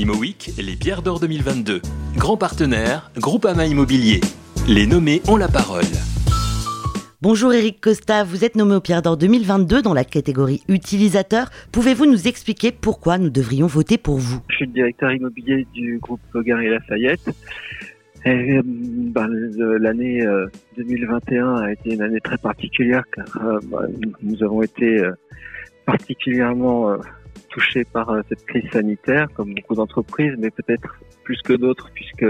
ImoWeek, les pierres d'or 2022. Grand partenaire, Groupama Immobilier. Les nommés ont la parole. Bonjour Eric Costa, vous êtes nommé au Pierre d'Or 2022 dans la catégorie utilisateur. Pouvez-vous nous expliquer pourquoi nous devrions voter pour vous? Je suis le directeur immobilier du groupe Gary Lafayette. Et, ben, L'année 2021 a été une année très particulière car euh, bah, nous avons été euh, particulièrement euh, touchés par cette crise sanitaire, comme beaucoup d'entreprises, mais peut-être plus que d'autres, puisque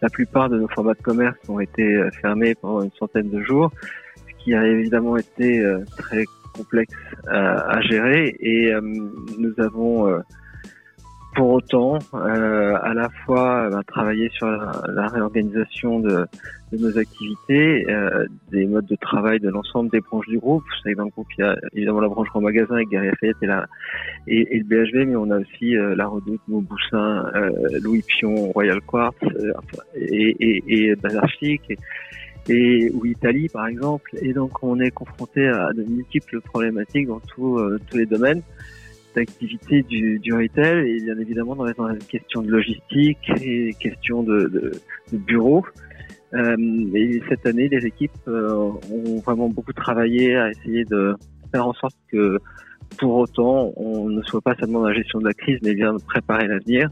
la plupart de nos formats de commerce ont été fermés pendant une centaine de jours, ce qui a évidemment été très complexe à gérer. Et nous avons pour autant, euh, à la fois euh, travailler sur la, réorganisation de, de, nos activités, euh, des modes de travail de l'ensemble des branches du groupe. Vous savez, dans le groupe, il y a évidemment la branche grand magasin avec Gary Lafayette et, la, et, et, le BHV, mais on a aussi euh, la Redoute, Mauboussin, euh, Louis Pion, Royal Quartz et, et, et Bazar Chic. Et, et ou Italie par exemple et donc on est confronté à de multiples problématiques dans tous tous les domaines d'activité du, du retail et bien évidemment dans les, questions de logistique et questions de, de, de bureau. Euh, et cette année, les équipes euh, ont vraiment beaucoup travaillé à essayer de faire en sorte que pour autant, on ne soit pas seulement dans la gestion de la crise, mais bien préparer l'avenir.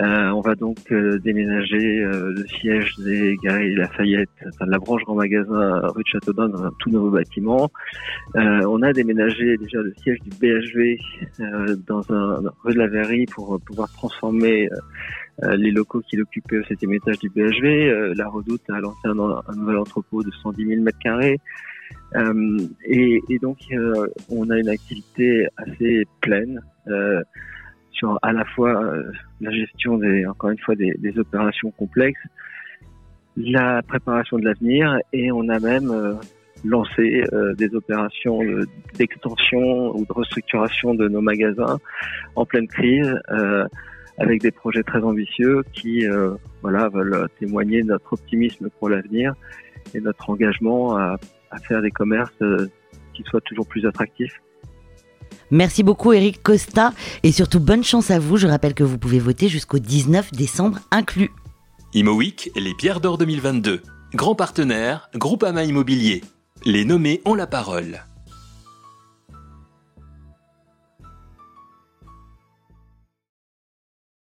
Euh, on va donc euh, déménager euh, le siège des Galeries Lafayette, enfin de la branche grand magasin rue de Châteaudun dans un tout nouveau bâtiment. on a déménagé déjà le siège du BHV dans un rue de la Verrerie pour pouvoir transformer les locaux qu'il occupait au septième étage du BHV. la Redoute a lancé un, un nouvel entrepôt de 110 000 mètres carrés. Et, et, donc, on a une activité assez pleine sur à la fois euh, la gestion des, encore une fois, des, opérations complexes, la préparation de l'avenir, et on a même euh, lancé euh, des opérations d'extension ou de restructuration de nos magasins en pleine crise, avec des projets très ambitieux qui, voilà, veulent témoigner de notre optimisme pour l'avenir et notre engagement à, à faire des commerces qui soient toujours plus attractifs. Merci beaucoup Eric Costa et surtout bonne chance à vous. Je rappelle que vous pouvez voter jusqu'au 19 décembre inclus. ImoWeek, les pierres d'or 2022. Grand partenaire, Groupama Immobilier. Les nommés ont la parole.